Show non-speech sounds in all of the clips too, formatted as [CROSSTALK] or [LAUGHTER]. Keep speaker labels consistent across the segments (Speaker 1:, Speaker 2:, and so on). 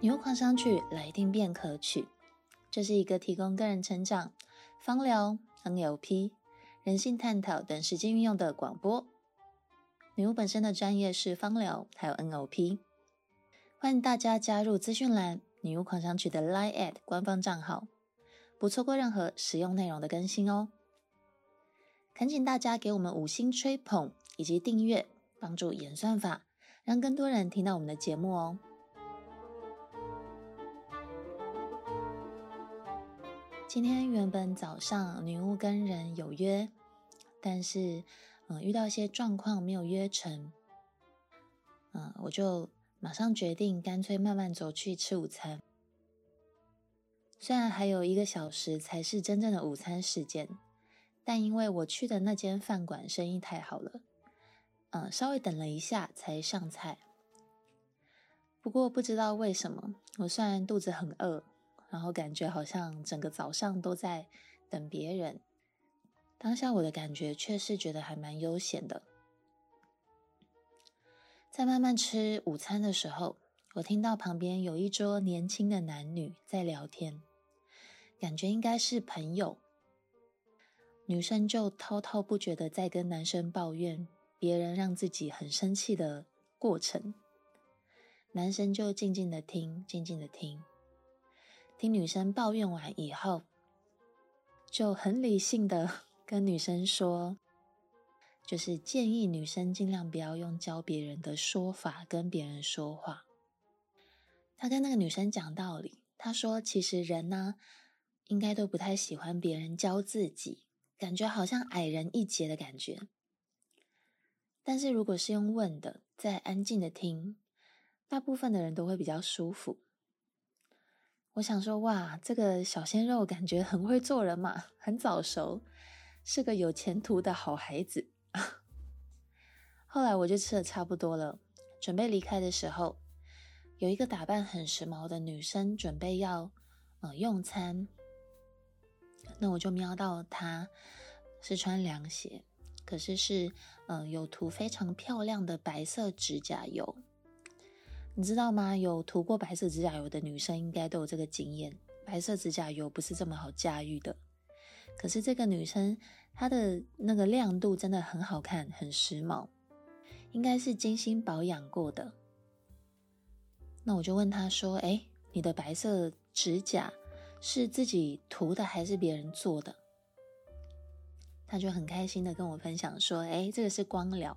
Speaker 1: 女巫狂想曲来听便可取，这是一个提供个人成长、芳疗、NLP、人性探讨等实际运用的广播。女巫本身的专业是芳疗，还有 NLP。欢迎大家加入资讯栏“女巫狂想曲”的 Line@ at 官方账号，不错过任何实用内容的更新哦。恳请大家给我们五星吹捧以及订阅，帮助演算法，让更多人听到我们的节目哦。今天原本早上女巫跟人有约，但是嗯遇到一些状况没有约成，嗯我就马上决定干脆慢慢走去吃午餐。虽然还有一个小时才是真正的午餐时间，但因为我去的那间饭馆生意太好了，嗯稍微等了一下才上菜。不过不知道为什么，我虽然肚子很饿。然后感觉好像整个早上都在等别人，当下我的感觉却是觉得还蛮悠闲的。在慢慢吃午餐的时候，我听到旁边有一桌年轻的男女在聊天，感觉应该是朋友。女生就滔滔不绝的在跟男生抱怨别人让自己很生气的过程，男生就静静的听，静静的听。听女生抱怨完以后，就很理性的 [LAUGHS] 跟女生说，就是建议女生尽量不要用教别人的说法跟别人说话。他跟那个女生讲道理，他说其实人呢，应该都不太喜欢别人教自己，感觉好像矮人一截的感觉。但是如果是用问的，再安静的听，大部分的人都会比较舒服。我想说，哇，这个小鲜肉感觉很会做人嘛，很早熟，是个有前途的好孩子。[LAUGHS] 后来我就吃的差不多了，准备离开的时候，有一个打扮很时髦的女生准备要呃用餐，那我就瞄到她是穿凉鞋，可是是嗯、有涂非常漂亮的白色指甲油。你知道吗？有涂过白色指甲油的女生应该都有这个经验。白色指甲油不是这么好驾驭的。可是这个女生她的那个亮度真的很好看，很时髦，应该是精心保养过的。那我就问她说：“诶，你的白色指甲是自己涂的还是别人做的？”他就很开心的跟我分享说：“诶，这个是光疗。”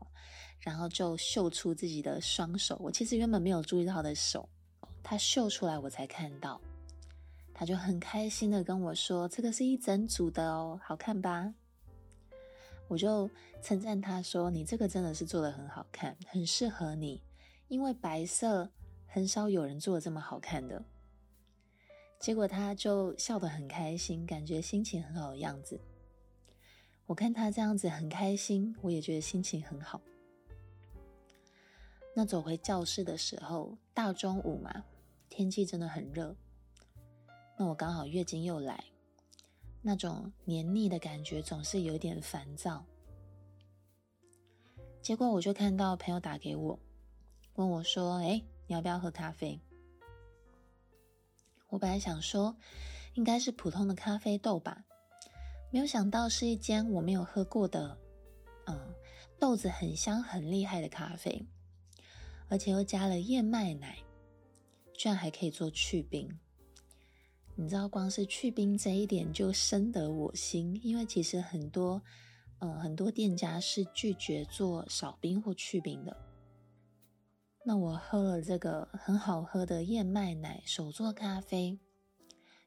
Speaker 1: 然后就秀出自己的双手，我其实原本没有注意到他的手，他秀出来我才看到，他就很开心的跟我说：“这个是一整组的哦，好看吧？”我就称赞他说：“你这个真的是做的很好看，很适合你，因为白色很少有人做的这么好看的。”结果他就笑得很开心，感觉心情很好的样子。我看他这样子很开心，我也觉得心情很好。那走回教室的时候，大中午嘛，天气真的很热。那我刚好月经又来，那种黏腻的感觉总是有点烦躁。结果我就看到朋友打给我，问我说：“哎，你要不要喝咖啡？”我本来想说，应该是普通的咖啡豆吧，没有想到是一间我没有喝过的，嗯，豆子很香很厉害的咖啡。而且又加了燕麦奶，居然还可以做去冰。你知道，光是去冰这一点就深得我心，因为其实很多，呃，很多店家是拒绝做少冰或去冰的。那我喝了这个很好喝的燕麦奶手做咖啡，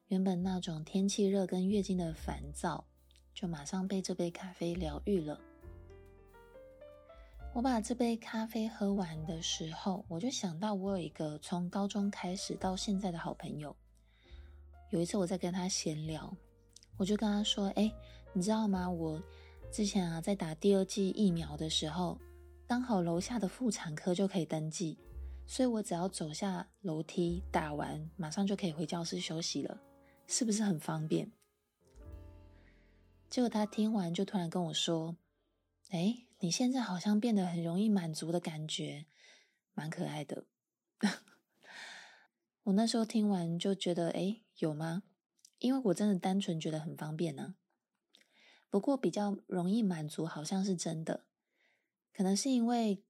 Speaker 1: 原本那种天气热跟月经的烦躁，就马上被这杯咖啡疗愈了。我把这杯咖啡喝完的时候，我就想到我有一个从高中开始到现在的好朋友。有一次我在跟他闲聊，我就跟他说：“哎，你知道吗？我之前啊在打第二剂疫苗的时候，刚好楼下的妇产科就可以登记，所以我只要走下楼梯打完，马上就可以回教室休息了，是不是很方便？”结果他听完就突然跟我说：“哎。”你现在好像变得很容易满足的感觉，蛮可爱的。我那时候听完就觉得，诶，有吗？因为我真的单纯觉得很方便呢。不过比较容易满足，好像是真的。可能是因为，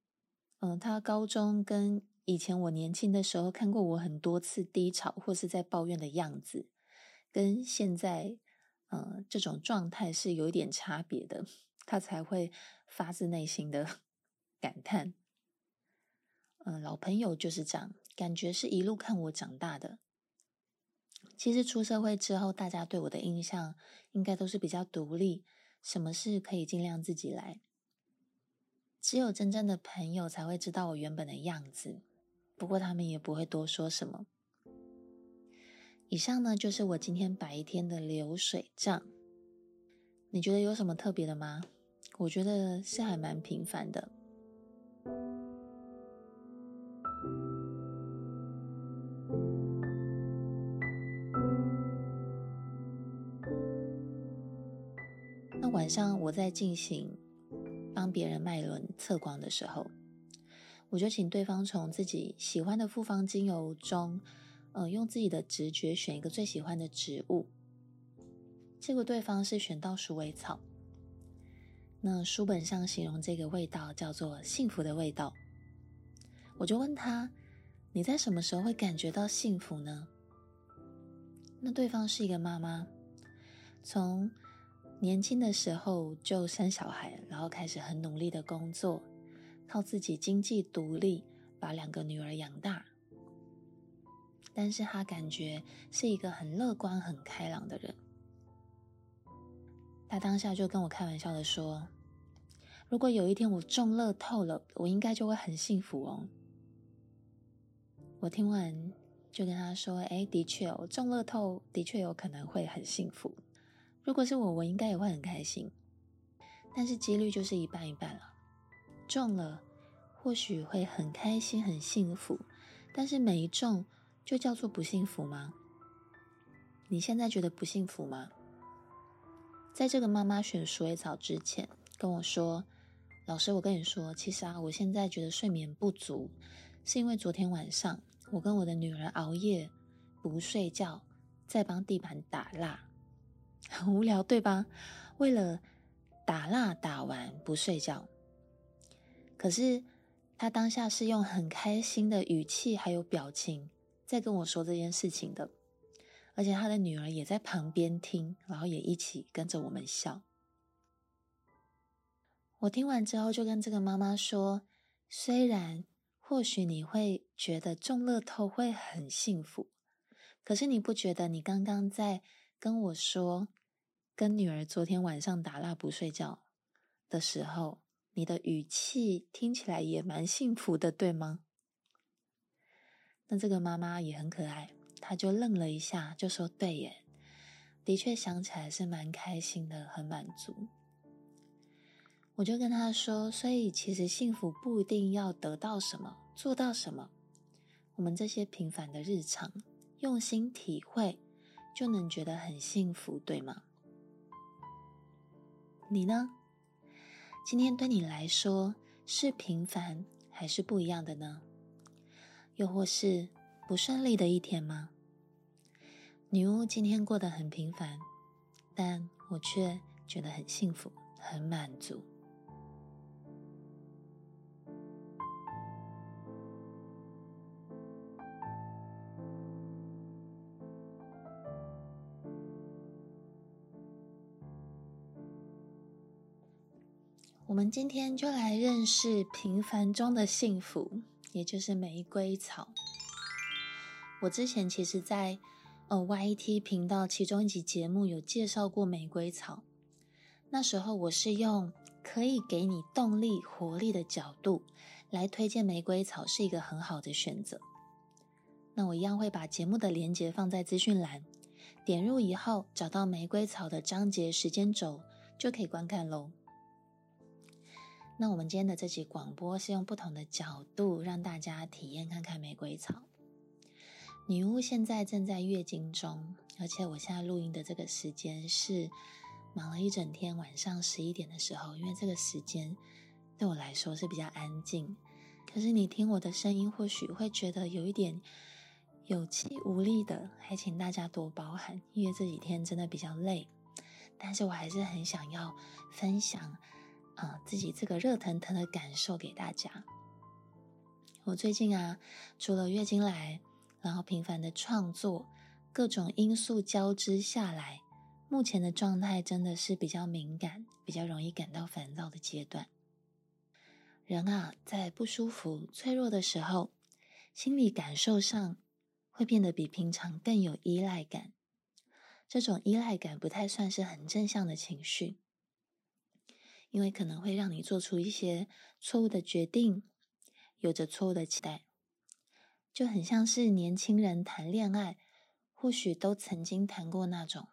Speaker 1: 嗯，他高中跟以前我年轻的时候看过我很多次低潮或是在抱怨的样子，跟现在，嗯，这种状态是有一点差别的，他才会发自内心的 [LAUGHS] 感叹。嗯，老朋友就是这样，感觉是一路看我长大的。其实出社会之后，大家对我的印象应该都是比较独立，什么事可以尽量自己来。只有真正的朋友才会知道我原本的样子，不过他们也不会多说什么。以上呢，就是我今天白天的流水账。你觉得有什么特别的吗？我觉得是还蛮平凡的。那晚上我在进行。帮别人脉轮测光的时候，我就请对方从自己喜欢的复方精油中，呃，用自己的直觉选一个最喜欢的植物。结果对方是选到鼠尾草。那书本上形容这个味道叫做幸福的味道。我就问他：“你在什么时候会感觉到幸福呢？”那对方是一个妈妈，从。年轻的时候就生小孩，然后开始很努力的工作，靠自己经济独立，把两个女儿养大。但是他感觉是一个很乐观、很开朗的人。他当下就跟我开玩笑的说：“如果有一天我中乐透了，我应该就会很幸福哦。”我听完就跟他说：“哎，的确哦，中乐透的确有可能会很幸福。”如果是我，我应该也会很开心，但是几率就是一半一半了。中了，或许会很开心、很幸福，但是没中就叫做不幸福吗？你现在觉得不幸福吗？在这个妈妈选鼠尾草之前跟我说：“老师，我跟你说，其实啊，我现在觉得睡眠不足，是因为昨天晚上我跟我的女儿熬夜不睡觉，在帮地板打蜡。[LAUGHS] ”很无聊，对吧？为了打蜡打完不睡觉，可是她当下是用很开心的语气还有表情在跟我说这件事情的，而且他的女儿也在旁边听，然后也一起跟着我们笑。我听完之后就跟这个妈妈说：虽然或许你会觉得中乐透会很幸福，可是你不觉得你刚刚在跟我说，跟女儿昨天晚上打蜡不睡觉的时候，你的语气听起来也蛮幸福的，对吗？那这个妈妈也很可爱，她就愣了一下，就说：“对耶，的确想起来是蛮开心的，很满足。”我就跟她说：“所以其实幸福不一定要得到什么，做到什么，我们这些平凡的日常，用心体会。”就能觉得很幸福，对吗？你呢？今天对你来说是平凡还是不一样的呢？又或是不顺利的一天吗？女巫今天过得很平凡，但我却觉得很幸福，很满足。我们今天就来认识平凡中的幸福，也就是玫瑰草。我之前其实在呃 YT 频道其中一集节目有介绍过玫瑰草，那时候我是用可以给你动力、活力的角度来推荐玫瑰草是一个很好的选择。那我一样会把节目的连接放在资讯栏，点入以后找到玫瑰草的章节时间轴就可以观看喽。那我们今天的这期广播是用不同的角度让大家体验看看玫瑰草。女巫现在正在月经中，而且我现在录音的这个时间是忙了一整天，晚上十一点的时候，因为这个时间对我来说是比较安静。可是你听我的声音，或许会觉得有一点有气无力的，还请大家多包涵，因为这几天真的比较累，但是我还是很想要分享啊、自己这个热腾腾的感受给大家。我最近啊，除了月经来，然后频繁的创作，各种因素交织下来，目前的状态真的是比较敏感，比较容易感到烦躁的阶段。人啊，在不舒服、脆弱的时候，心理感受上会变得比平常更有依赖感。这种依赖感不太算是很正向的情绪，因为可能会让你做出一些错误的决定。有着错误的期待，就很像是年轻人谈恋爱，或许都曾经谈过那种。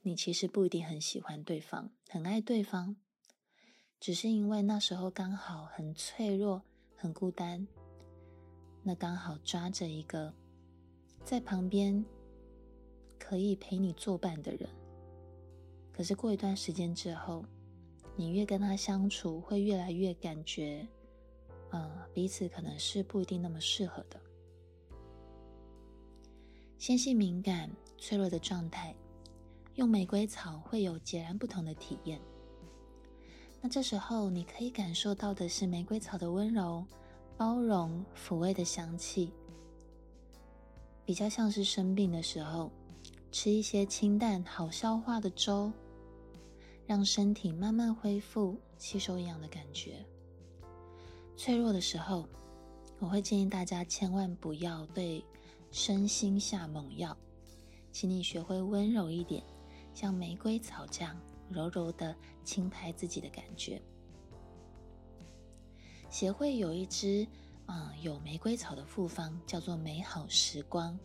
Speaker 1: 你其实不一定很喜欢对方，很爱对方，只是因为那时候刚好很脆弱、很孤单，那刚好抓着一个在旁边可以陪你作伴的人。可是过一段时间之后，你越跟他相处，会越来越感觉。呃，彼此可能是不一定那么适合的。纤细敏感、脆弱的状态，用玫瑰草会有截然不同的体验。那这时候，你可以感受到的是玫瑰草的温柔、包容、抚慰的香气，比较像是生病的时候，吃一些清淡、好消化的粥，让身体慢慢恢复、吸收营养的感觉。脆弱的时候，我会建议大家千万不要对身心下猛药，请你学会温柔一点，像玫瑰草这样柔柔的轻拍自己的感觉。协会有一支啊、嗯、有玫瑰草的复方，叫做美好时光。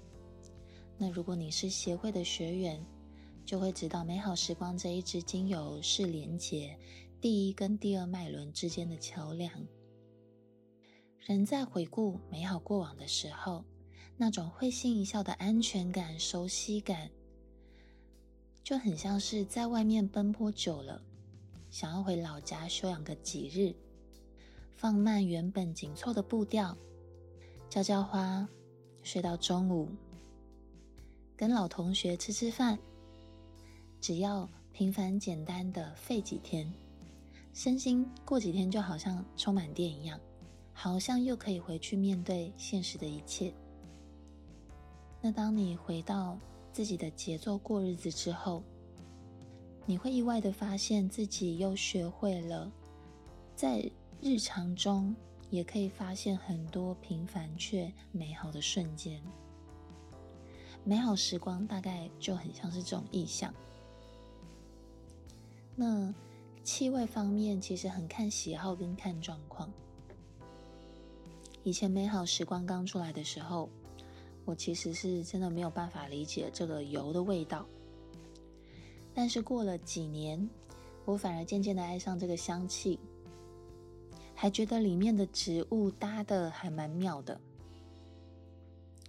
Speaker 1: 那如果你是协会的学员，就会知道美好时光这一支精油是连接第一跟第二脉轮之间的桥梁。人在回顾美好过往的时候，那种会心一笑的安全感、熟悉感，就很像是在外面奔波久了，想要回老家休养个几日，放慢原本紧凑的步调，浇浇花，睡到中午，跟老同学吃吃饭，只要平凡简单的废几天，身心过几天就好像充满电一样。好像又可以回去面对现实的一切。那当你回到自己的节奏过日子之后，你会意外的发现自己又学会了在日常中也可以发现很多平凡却美好的瞬间。美好时光大概就很像是这种意象。那气味方面其实很看喜好跟看状况。以前美好时光刚出来的时候，我其实是真的没有办法理解这个油的味道。但是过了几年，我反而渐渐的爱上这个香气，还觉得里面的植物搭的还蛮妙的。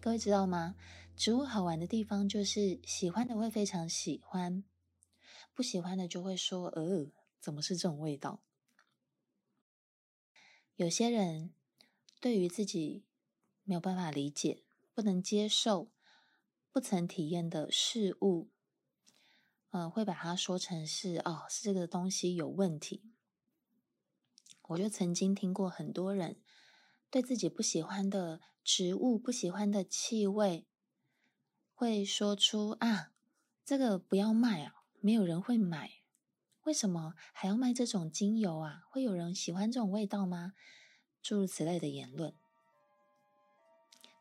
Speaker 1: 各位知道吗？植物好玩的地方就是喜欢的会非常喜欢，不喜欢的就会说：“呃，怎么是这种味道？”有些人。对于自己没有办法理解、不能接受、不曾体验的事物，呃，会把它说成是哦，是这个东西有问题。我就曾经听过很多人对自己不喜欢的植物、不喜欢的气味，会说出啊，这个不要卖啊，没有人会买。为什么还要卖这种精油啊？会有人喜欢这种味道吗？诸如此类的言论，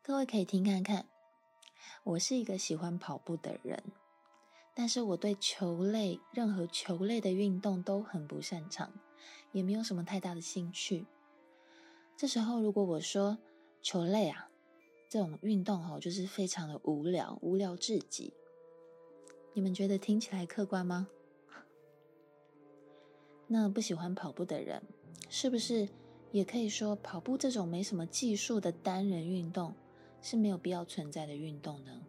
Speaker 1: 各位可以听看看。我是一个喜欢跑步的人，但是我对球类，任何球类的运动都很不擅长，也没有什么太大的兴趣。这时候，如果我说球类啊，这种运动哦，就是非常的无聊，无聊至极。你们觉得听起来客观吗？[LAUGHS] 那不喜欢跑步的人，是不是？也可以说，跑步这种没什么技术的单人运动是没有必要存在的运动呢？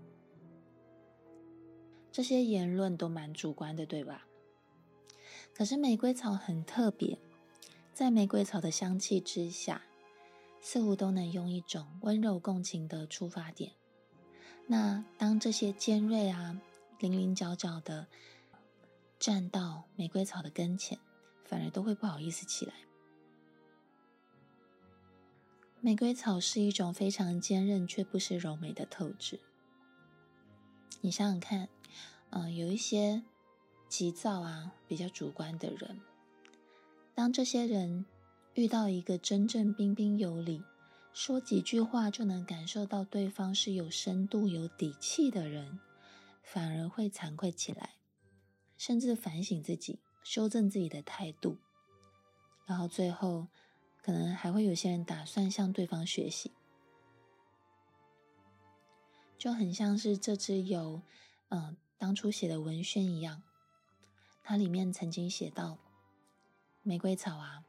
Speaker 1: 这些言论都蛮主观的，对吧？可是玫瑰草很特别，在玫瑰草的香气之下，似乎都能用一种温柔共情的出发点。那当这些尖锐啊，零零角角的站到玫瑰草的跟前，反而都会不好意思起来。玫瑰草是一种非常坚韧却不失柔美的特质。你想想看，嗯、有一些急躁啊、比较主观的人，当这些人遇到一个真正彬彬有礼，说几句话就能感受到对方是有深度、有底气的人，反而会惭愧起来，甚至反省自己，修正自己的态度，然后最后。可能还会有些人打算向对方学习，就很像是这支由嗯当初写的文宣一样，它里面曾经写到，玫瑰草啊，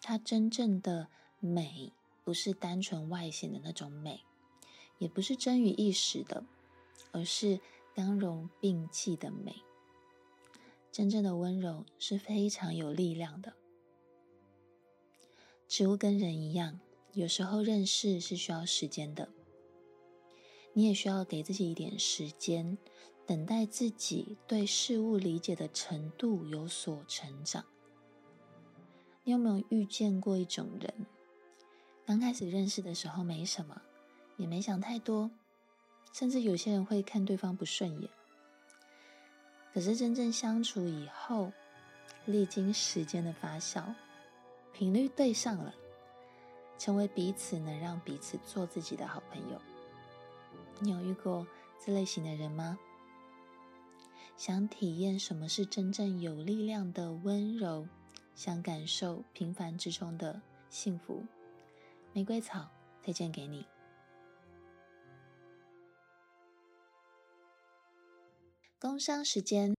Speaker 1: 它真正的美不是单纯外显的那种美，也不是臻于一时的，而是刚柔并济的美。真正的温柔是非常有力量的。植物跟人一样，有时候认识是需要时间的。你也需要给自己一点时间，等待自己对事物理解的程度有所成长。你有没有遇见过一种人，刚开始认识的时候没什么，也没想太多，甚至有些人会看对方不顺眼。可是真正相处以后，历经时间的发酵。频率对上了，成为彼此能让彼此做自己的好朋友。你有遇过这类型的人吗？想体验什么是真正有力量的温柔，想感受平凡之中的幸福，玫瑰草推荐给你。工商时间，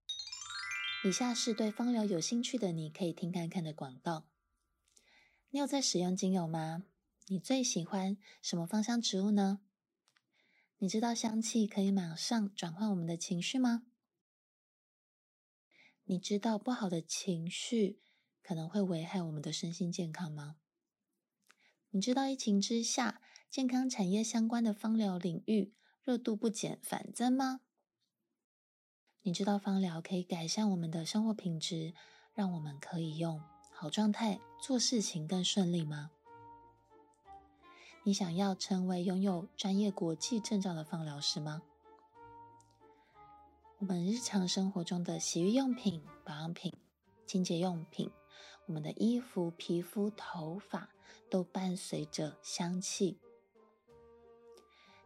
Speaker 1: 以下是对芳疗有兴趣的你可以听看看的广告。你有在使用精油吗？你最喜欢什么芳香植物呢？你知道香气可以马上转换我们的情绪吗？你知道不好的情绪可能会危害我们的身心健康吗？你知道疫情之下健康产业相关的芳疗领域热度不减反增吗？你知道芳疗可以改善我们的生活品质，让我们可以用好状态，做事情更顺利吗？你想要成为拥有专业国际证照的芳疗师吗？我们日常生活中的洗浴用品、保养品、清洁用品，我们的衣服、皮肤、头发都伴随着香气。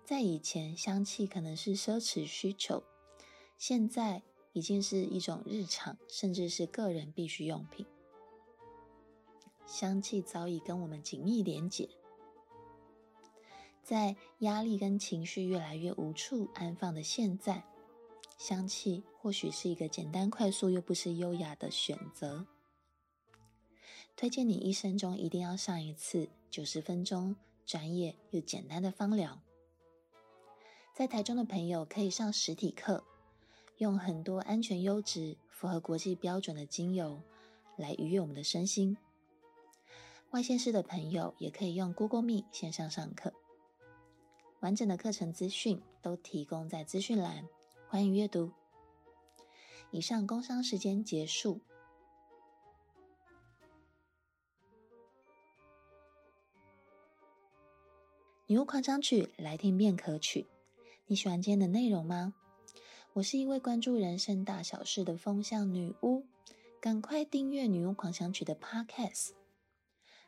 Speaker 1: 在以前，香气可能是奢侈需求，现在已经是一种日常，甚至是个人必需用品。香气早已跟我们紧密连结，在压力跟情绪越来越无处安放的现在，香气或许是一个简单快速又不失优雅的选择。推荐你一生中一定要上一次九十分钟专业又简单的芳疗。在台中的朋友可以上实体课，用很多安全、优质、符合国际标准的精油来愉悦我们的身心。外县市的朋友也可以用 Google Meet 线上上课，完整的课程资讯都提供在资讯栏，欢迎阅读。以上工商时间结束。女巫狂想曲来听便可取。你喜欢今天的内容吗？我是一位关注人生大小事的风向女巫，赶快订阅女巫狂想曲的 Podcast。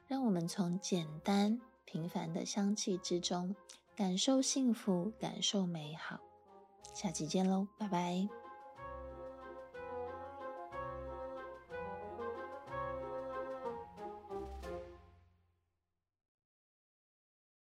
Speaker 1: 让我们从简单平凡的香气之中感受幸福，感受美好。下期见喽，拜拜。